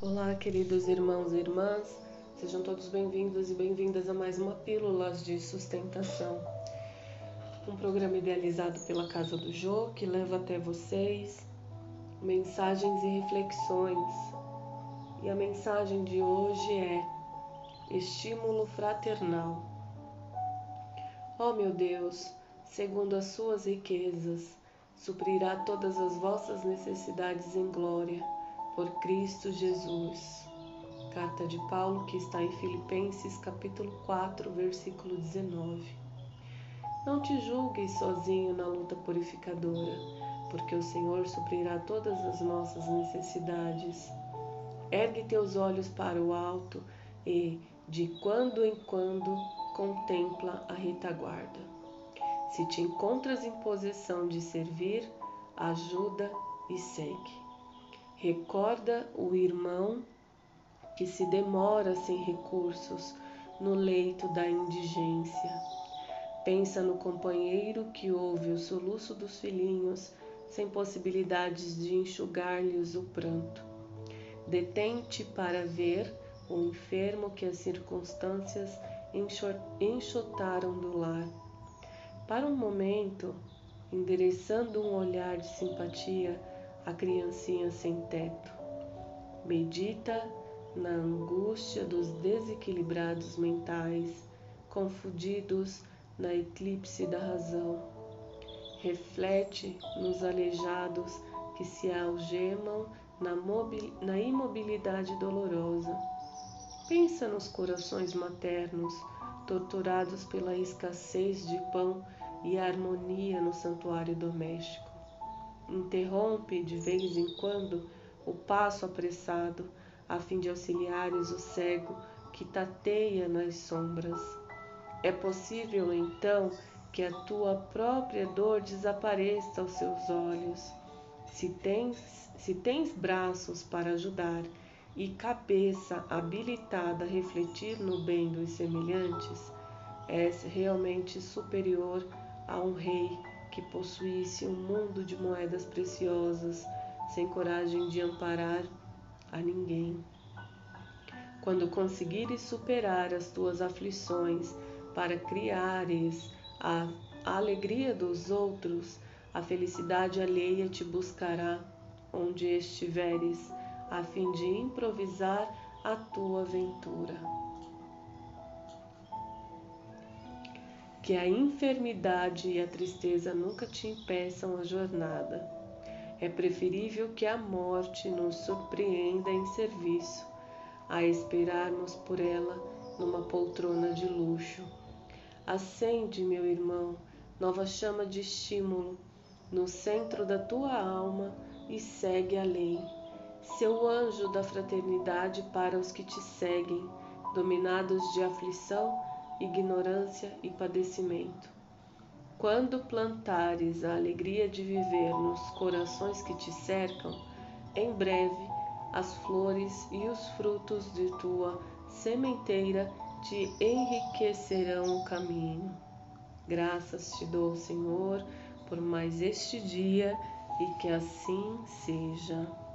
Olá, queridos irmãos e irmãs, sejam todos bem-vindos e bem-vindas a mais uma Pílulas de Sustentação, um programa idealizado pela Casa do Jô que leva até vocês mensagens e reflexões. E a mensagem de hoje é estímulo fraternal. Ó oh, meu Deus, segundo as suas riquezas, suprirá todas as vossas necessidades em glória por Cristo Jesus. Carta de Paulo que está em Filipenses capítulo 4, versículo 19. Não te julgues sozinho na luta purificadora, porque o Senhor suprirá todas as nossas necessidades. Ergue teus olhos para o alto e, de quando em quando, contempla a retaguarda. Se te encontras em posição de servir, ajuda e segue. Recorda o irmão que se demora sem recursos no leito da indigência. Pensa no companheiro que ouve o soluço dos filhinhos sem possibilidades de enxugar-lhes o pranto. Detente para ver o enfermo que as circunstâncias enxotaram do lar. Para um momento, endereçando um olhar de simpatia, a criancinha sem teto. Medita na angústia dos desequilibrados mentais, confundidos na eclipse da razão. Reflete nos aleijados que se algemam na, na imobilidade dolorosa. Pensa nos corações maternos, torturados pela escassez de pão e harmonia no santuário doméstico interrompe de vez em quando o passo apressado, a fim de auxiliares o cego que tateia nas sombras. É possível então que a tua própria dor desapareça aos seus olhos. Se tens, se tens braços para ajudar e cabeça habilitada a refletir no bem dos semelhantes, és realmente superior a um rei que possuísse um mundo de moedas preciosas, sem coragem de amparar a ninguém. Quando conseguires superar as tuas aflições para criares a alegria dos outros, a felicidade alheia te buscará onde estiveres, a fim de improvisar a tua aventura. Que a enfermidade e a tristeza nunca te impeçam a jornada. É preferível que a morte nos surpreenda em serviço, a esperarmos por ela numa poltrona de luxo. Acende, meu irmão, nova chama de estímulo no centro da tua alma e segue além. Seu anjo da fraternidade para os que te seguem, dominados de aflição, ignorância e padecimento. Quando plantares a alegria de viver nos corações que te cercam, em breve as flores e os frutos de tua sementeira te enriquecerão o caminho. Graças te dou, Senhor, por mais este dia e que assim seja.